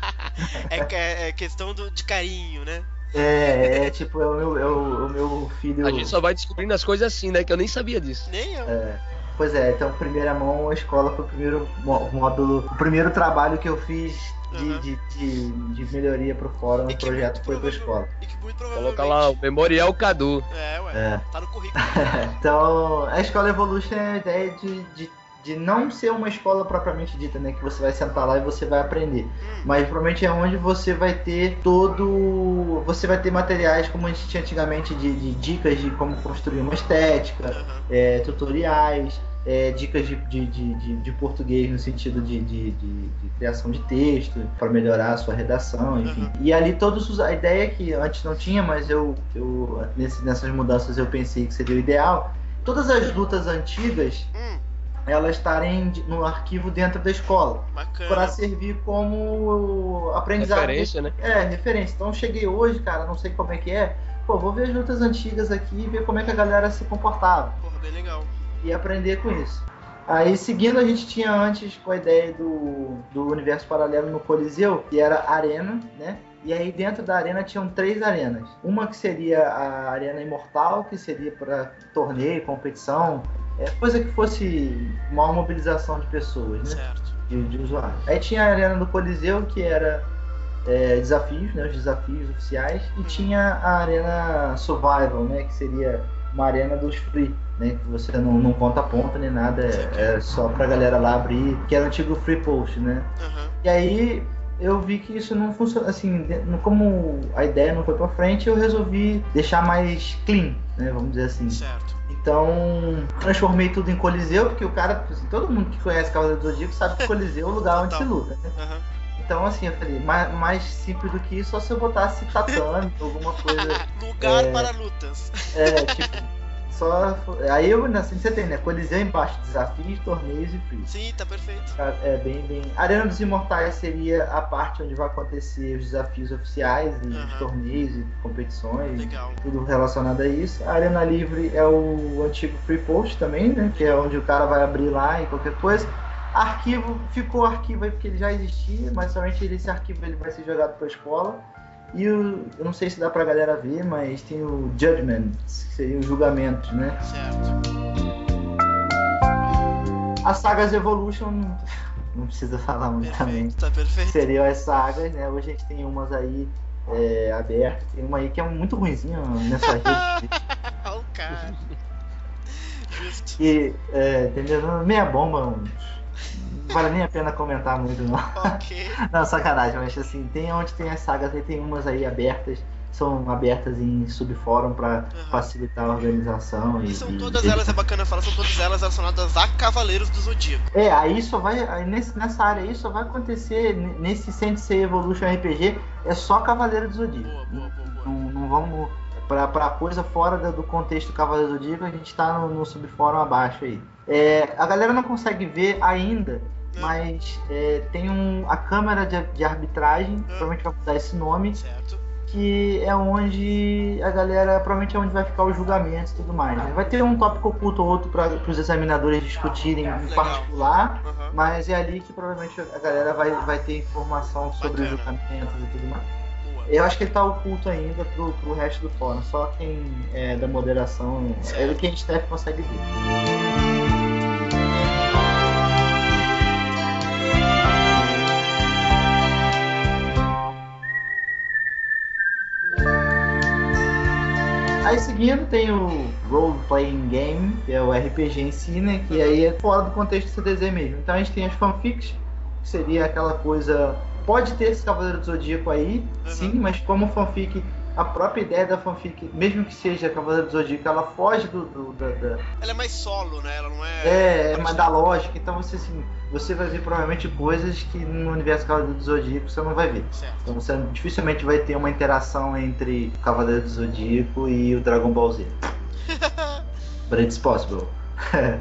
É, que- é questão do- de carinho, né? É, é tipo, é o meu, é o, o meu filho. A gente só vai descobrindo as coisas assim, né? Que eu nem sabia disso. Nem eu. É, pois é, então primeira mão a escola foi o primeiro mó- módulo, o primeiro trabalho que eu fiz de, Uhum. de, de, de melhoria pro fórum, E o projeto foi pra escola. E que muito provavelmente. Coloca lá o Memorial Cadu. É, ué. É. Tá no currículo. [LAUGHS] Então, a escola Evolution é a ideia de, de, de não ser uma escola propriamente dita, né? Que você vai sentar lá e você vai aprender. Hum, Mas provavelmente é onde você vai ter todo. Você vai ter materiais como a gente tinha antigamente de, de dicas de como construir uma estética, aham. é, tutoriais, é, dicas de, de, de, de- de português no sentido de, de, de- de criação de texto para melhorar a sua redação, enfim. Uhum. E ali todos os, a ideia que antes não tinha, mas eu, eu nesse- nessas mudanças eu pensei que seria o ideal. Todas as lutas antigas Hum, elas estarem no arquivo dentro da escola bacana. para servir como aprendizado Referência, né? é, referência. Então eu cheguei hoje, cara, não sei como é que é. pô, vou ver as lutas antigas aqui e ver como é que a galera se comportava. Porra, bem legal. E aprender com isso. Aí, seguindo, a gente tinha antes com a ideia do, do universo paralelo no Coliseu, que era arena, né? E aí dentro da arena tinham três arenas. Uma que seria a arena imortal, que seria para torneio, competição, é, coisa que fosse maior mobilização de pessoas, né? Certo. De, de usuários. Aí tinha a arena do Coliseu, que era é, desafios, né? Os desafios oficiais. E tinha a arena survival, né? Que seria uma arena dos free, né? Que você não, não conta ponta nem nada, é, é só pra galera lá abrir, que era o antigo free post, né? Aham. E aí eu vi que isso não funciona, assim, como a ideia não foi pra frente, eu resolvi deixar mais clean, né? Vamos dizer assim. Certo. Então, transformei tudo em Coliseu, porque o cara, assim, todo mundo que conhece Cavaleiro do Zodíaco sabe que [LAUGHS] Coliseu é o lugar onde se luta, né? Aham. Então, assim, eu falei, mais, mais simples do que isso, só se eu botasse tatame, [LAUGHS] alguma coisa. [LAUGHS] Lugar É. para lutas. É, tipo, só. Aí eu, assim, você tem, né? Coliseu embaixo, desafios, torneios e free. Sim, tá perfeito. É bem, bem. Arena dos Imortais seria a parte onde vai acontecer os desafios oficiais e os Aham. torneios e competições, Legal. tudo relacionado a isso. A Arena Livre é o antigo Free Post também, né? Que é onde o cara vai abrir lá e qualquer coisa. Arquivo, ficou arquivo aí porque ele já existia, mas somente esse arquivo ele vai ser jogado para a escola. E o, eu não sei se dá pra galera ver, mas tem o Judgment, que seria os julgamentos, né? Certo. As sagas Evolution, não- [LAUGHS] não precisa falar muito também. Perfeito, tá perfeito. seriam as sagas, né? Hoje a gente tem umas aí é, abertas, tem uma aí que é muito ruimzinha nessa rede. [LAUGHS] Olha o cara. Que, é, entendeu? Meia bomba, não vale nem a pena comentar muito, não. Ok. [LAUGHS] Não, sacanagem, mas assim, tem onde tem as sagas aí, tem umas aí abertas, são abertas em subfórum pra facilitar a organização. E, E são todas e- elas, é bacana falar, são todas elas relacionadas a Cavaleiros do Zodíaco. É, aí só vai. Aí nesse, nessa área aí só vai acontecer. Nesse Sensei Evolution RPG, é só Cavaleiro do Zodíaco. Boa, boa, boa, boa. Não, não vamos. Pra, pra coisa fora do, contexto Cavaleiro do Zodíaco, a gente tá no, no subfórum abaixo aí. É, a galera não consegue ver ainda, É. mas é, tem um, a câmera de, de arbitragem, É. provavelmente vai mudar esse nome, Certo. que é onde a galera, provavelmente é onde vai ficar os julgamentos e tudo mais. né? Vai ter um tópico oculto ou outro para os examinadores discutirem em particular, Aham. mas é ali que provavelmente a galera vai, vai ter informação sobre os julgamentos e tudo mais. Eu acho que ele tá oculto ainda pro, pro resto do fórum, só quem é da moderação, é gente deve consegue ver. Aí seguindo tem o Role Playing Game, que é o RPG em si, né? Que aí é fora do contexto do CDZ mesmo. Então a gente tem as fanfics, que seria aquela coisa. Pode ter esse Cavaleiro do Zodíaco aí, Uhum. sim, mas como fanfic, a própria ideia da fanfic, mesmo que seja Cavaleiro do Zodíaco, ela foge do. do- da, da- Ela é mais solo, né? Ela não é. é, é mais da lógica, então você assim, você vai ver provavelmente coisas que no universo Cavaleiro do Zodíaco você não vai ver. Certo. Então você dificilmente vai ter uma interação entre o Cavaleiro do Zodíaco e o Dragon Ball Z. [LAUGHS] But it's possible. [LAUGHS]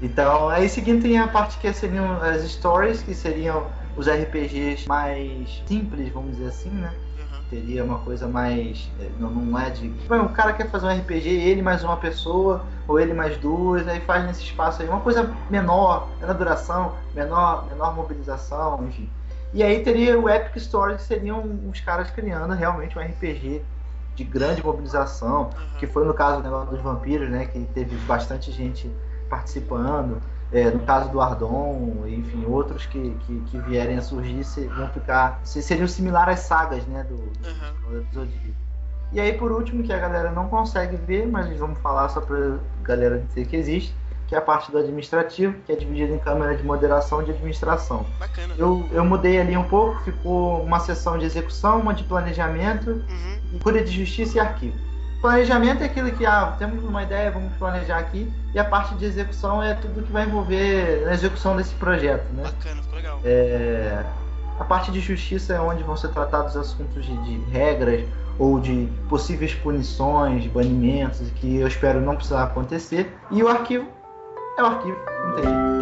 então, aí seguindo tem a parte que seriam as stories, que seriam os RPGs mais simples, vamos dizer assim, né? Uhum. Teria uma coisa mais. eh, Não, não é de. O cara quer fazer um RPG, ele mais uma pessoa, ou ele mais duas, aí faz nesse espaço aí. Uma coisa menor, menor duração, menor, menor mobilização, enfim. E aí teria o Epic Story, que seriam os caras criando realmente um RPG de grande mobilização, Uhum. que foi no caso do negócio dos vampiros, né? Que teve bastante gente participando. É, no caso do Ardon, enfim, outros que, que, que vierem a surgir vão ficar. se- seriam similares às sagas, né? Do, Uhum. Do Zodíaco. E aí, por último, que a galera não consegue ver, mas vamos falar só pra galera dizer que existe, que é a parte do administrativo, que é dividida em câmera de moderação e de administração. Bacana. Eu, eu mudei ali um pouco, ficou uma seção de execução, uma de planejamento, Uhum. e cura de justiça e arquivo. Planejamento é aquilo que, ah, temos uma ideia, vamos planejar aqui, e a parte de execução é tudo que vai envolver na execução desse projeto, né? Bacana, ficou legal. É, a parte de justiça é onde vão ser tratados assuntos de, de regras ou de possíveis punições, banimentos, que eu espero não precisar acontecer. E o arquivo é o arquivo, não tem jeito.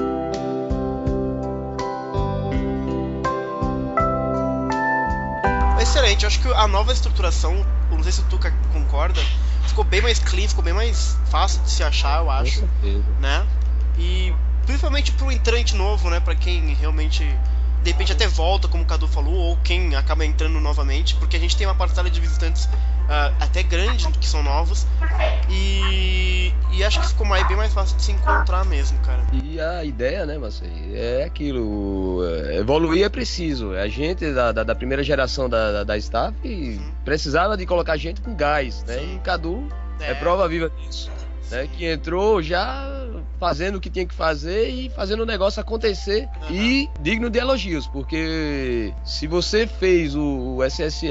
Excelente, eu acho que a nova estruturação, não sei se o Tuca concorda, ficou bem mais clean, ficou bem mais fácil de se achar, eu acho, né? E principalmente pro entrante novo, né, para quem realmente de repente até volta, como o Cadu falou, ou quem acaba entrando novamente, porque a gente tem uma parcela de visitantes uh, até grande que são novos e, e acho que ficou mais, bem mais fácil de se encontrar mesmo, cara. E a ideia, né, mas é aquilo, é, evoluir é preciso. A gente da, da, da primeira geração da, da, da staff uhum. precisava de colocar gente com gás, né? Sim. E Cadu é, é prova viva disso né, que entrou já fazendo o que tinha que fazer e fazendo o negócio acontecer uhum. e digno de elogios, porque se você fez o, o SSE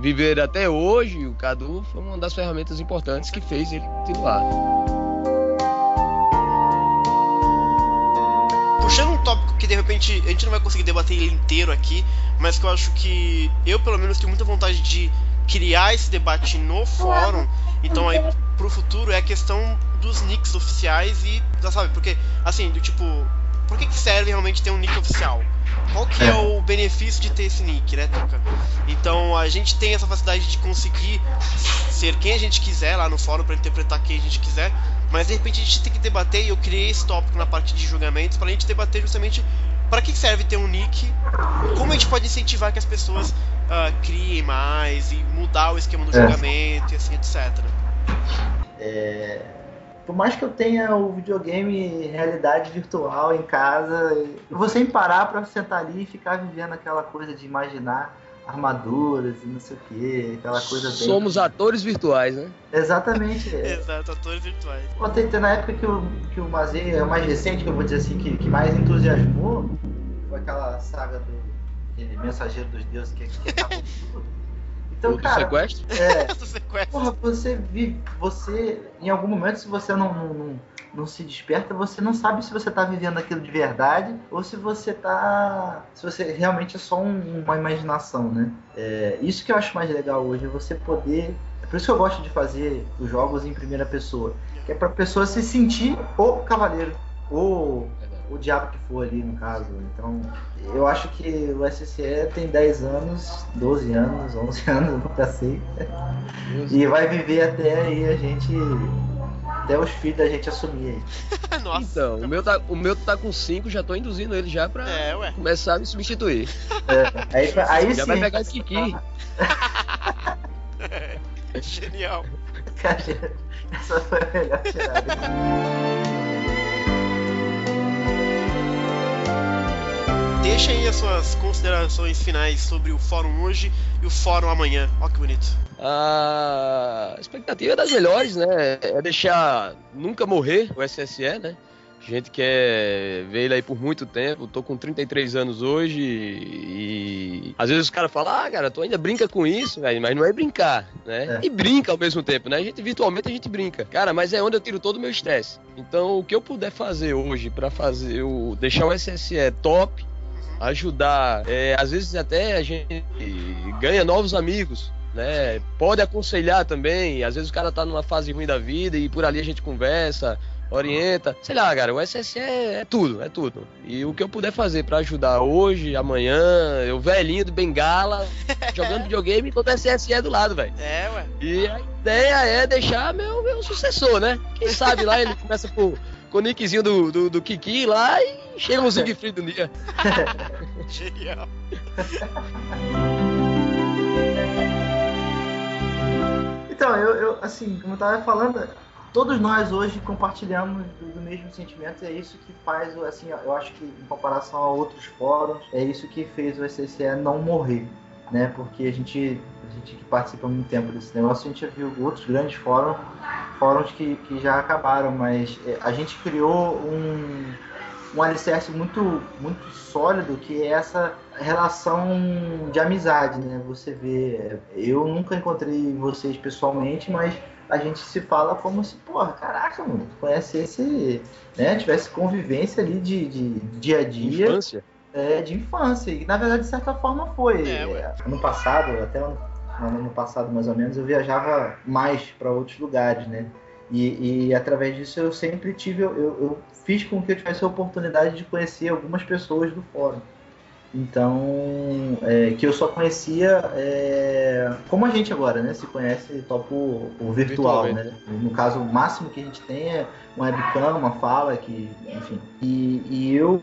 viver até hoje, o Cadu foi uma das ferramentas importantes que fez ele continuar. puxando um tópico que de repente a gente não vai conseguir debater ele inteiro aqui, mas que eu acho que eu pelo menos tenho muita vontade de criar esse debate no fórum. Então aí pro futuro é a questão dos nicks oficiais e, sabe, porque, assim, do tipo, por que, que serve realmente ter um nick oficial? Qual que é o benefício de ter esse nick, né, Tuca? Então a gente tem essa facilidade de conseguir ser quem a gente quiser lá no fórum para interpretar quem a gente quiser, mas de repente a gente tem que debater, e eu criei esse tópico na parte de julgamentos para a gente debater justamente para que serve ter um nick, como a gente pode incentivar que as pessoas uh, criem mais e mudar o esquema do é. julgamento e assim, etc. É, por mais que eu tenha o videogame realidade virtual em casa, eu vou sempre parar para sentar ali e ficar vivendo aquela coisa de imaginar armaduras e não sei o que, aquela coisa bem... Somos atores virtuais, né? Exatamente. [LAUGHS] Exato, atores virtuais. Ontem, na época que o, que o Mazei é o mais recente, que eu vou dizer assim, que, que mais entusiasmou, foi aquela saga do Mensageiro dos Deuses que, que acabou tudo. Então, do cara, sequestro? É, [LAUGHS] do sequestro. Porra, você vive, você, em algum momento, se você não, não, não, não, se desperta, você não sabe se você tá vivendo aquilo de verdade ou se você tá, se você realmente é só um, uma imaginação, né? É, isso que eu acho mais legal hoje, é você poder é por isso que eu gosto de fazer os jogos em primeira pessoa, que é para pessoa se sentir o cavaleiro, ou o diabo que for ali no caso. Então, eu acho que o SSE tem 10 anos, 12 anos, 11 [LAUGHS] anos, nunca sei. E vai viver até aí a gente. Até os filhos da gente assumir aí. [LAUGHS] Nossa. Então, o meu, tá, o meu tá com 5, já tô induzindo ele já pra é, começar a me substituir. É, aí, aí já sim. vai pegar esse Kiki. [LAUGHS] Genial. Cara, essa foi a melhor tirada. Deixa aí as suas considerações finais sobre o fórum hoje e o fórum amanhã. Ó que bonito. A expectativa é das melhores, né? É deixar nunca morrer o SSE, né? A gente quer ver ele aí por muito tempo. Tô com 33 anos hoje e às vezes os caras falam: "Ah, cara, tu ainda brinca com isso, velho", mas não é brincar, né? É. E brinca ao mesmo tempo, né? A gente virtualmente a gente brinca. Cara, mas é onde eu tiro todo o meu estresse. Então, o que eu puder fazer hoje para fazer o deixar o SSE top ajudar. É, às vezes até a gente ganha novos amigos. Né? Pode aconselhar também. Às vezes o cara tá numa fase ruim da vida e por ali a gente conversa, orienta. Sei lá, cara, o SSE é, é tudo, é tudo. E o que eu puder fazer para ajudar hoje, amanhã, eu velhinho do Bengala, [LAUGHS] jogando videogame enquanto o SSE é do lado, velho. É, ué. E a ideia é deixar meu, meu sucessor, né? Quem sabe lá ele começa por com o nickzinho do, do, do Kiki lá e chega um Zig Free do dia. [LAUGHS] Genial. Então, eu, eu, assim, como eu tava falando, todos nós hoje compartilhamos do, do, mesmo sentimento e é isso que faz, assim, eu acho que em comparação a outros fóruns, é isso que fez o SCCE não morrer, né? Porque a gente, a gente que participa há muito tempo desse negócio, a gente já viu outros grandes fóruns fóruns que, que já acabaram, mas é, a gente criou um, um alicerce muito, muito sólido que é essa relação de amizade, né? Você vê, eu nunca encontrei vocês pessoalmente, mas a gente se fala como se, porra, caraca, mano, conhecesse, né? Tivesse convivência ali de, de dia a dia. Infância. É, de infância. E na verdade, de certa forma, foi. É, ano passado, até ano no ano passado mais ou menos, eu viajava mais para outros lugares, né? E, e, através disso eu sempre tive, eu, eu, fiz com que eu tivesse a oportunidade de conhecer algumas pessoas do fórum. Então, é, que eu só conhecia é, como a gente agora, né? Se conhece topo o virtual, né? No caso, o máximo que a gente tem é uma webcam, uma fala, que, enfim. E, e eu.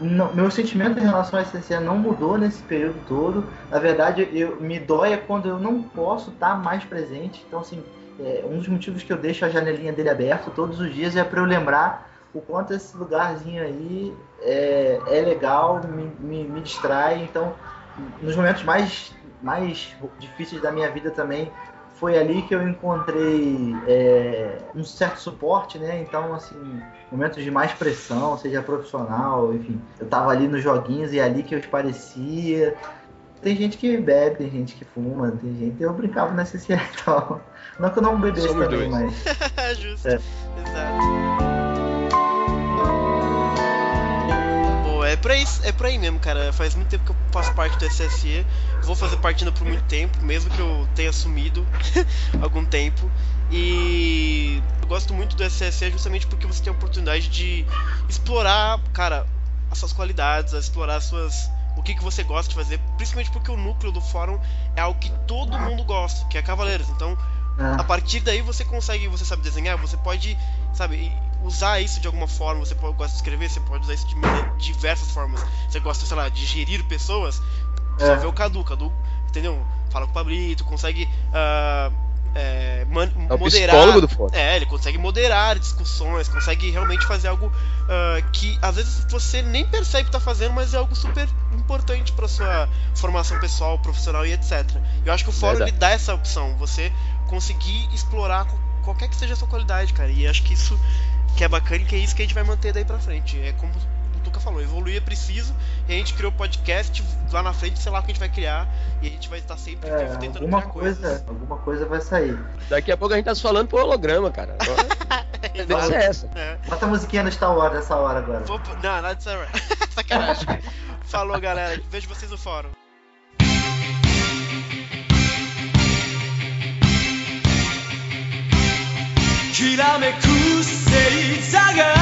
Não, meu sentimento em relação à SCC não mudou nesse período todo. Na verdade, eu, me dói é quando eu não posso estar mais presente. Então, assim, é, um dos motivos que eu deixo a janelinha dele aberta todos os dias é para eu lembrar o quanto esse lugarzinho aí é, é legal, me, me, me, distrai. Então, nos momentos mais, mais difíceis da minha vida também, foi ali que eu encontrei é, um certo suporte, né? Então, assim, momentos de mais pressão, seja profissional, enfim, eu tava ali nos joguinhos e é ali que eu esparecia. Tem gente que bebe, tem gente que fuma, tem gente. Eu brincava nessa e [LAUGHS] tal. Não que eu não bebesse Somos também, dois. mas. [LAUGHS] Justo. É. Exato. é por, aí, é por aí mesmo, cara. Faz muito tempo que eu faço parte do SSE. Vou fazer parte ainda por muito tempo, mesmo que eu tenha sumido [LAUGHS] algum tempo. E eu gosto muito do SSE justamente porque você tem a oportunidade de explorar, cara, as suas qualidades, explorar as suas o que, que você gosta de fazer, principalmente porque o núcleo do fórum é algo que todo mundo gosta, que é Cavaleiros. Então, a partir daí você consegue, você sabe desenhar, você pode, sabe, usar isso de alguma forma, você pode, gosta de escrever, você pode usar isso de diversas formas. Você gosta, sei lá, de gerir pessoas, você é. vê o Cadu, Cadu, entendeu? Fala com o Pablito, consegue uh, é, man, é moderar. Do fórum. é, ele consegue moderar discussões, consegue realmente fazer algo uh, que às vezes você nem percebe que está fazendo, mas é algo super importante para sua formação pessoal, profissional e etc. Eu acho que o fórum ele dá essa opção, você conseguir explorar qualquer que seja a sua qualidade, cara. E acho que isso que é bacana e que é isso que a gente vai manter daí pra frente. É como o Tuca falou, evoluir é preciso, e a gente criou podcast, lá na frente, sei lá o que a gente vai criar, e a gente vai estar sempre é, tentando alguma coisa, coisas. Alguma coisa vai sair. Daqui a pouco a gente tá se falando por holograma, cara. [LAUGHS] Deixa é essa. É. Bota a musiquinha no Star Wars nessa hora agora. Vou, não, nada de [LAUGHS] Star Wars. Sacanagem. Falou, galera. Vejo vocês no fórum. きらめく星座が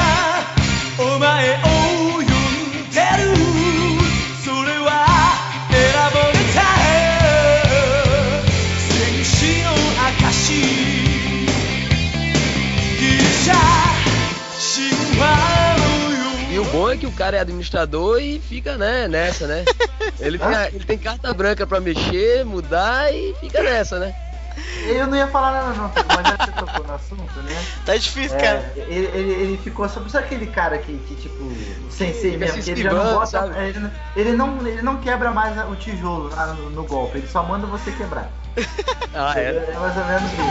cara é administrador e fica né, nessa, né? [LAUGHS] Ele tem, ele tem carta branca pra mexer, mudar e fica nessa, né? Eu não ia falar nada não, mas já você tocou no assunto, né? Tá difícil, é, cara. Ele, ele, ele ficou. Sabe, sabe aquele cara que, que tipo, sensei mesmo, que ele já não bota. Ele, ele, não, ele não quebra mais o tijolo lá no, no golpe, ele só manda você quebrar. [LAUGHS] Ah, é? É mais ou menos isso.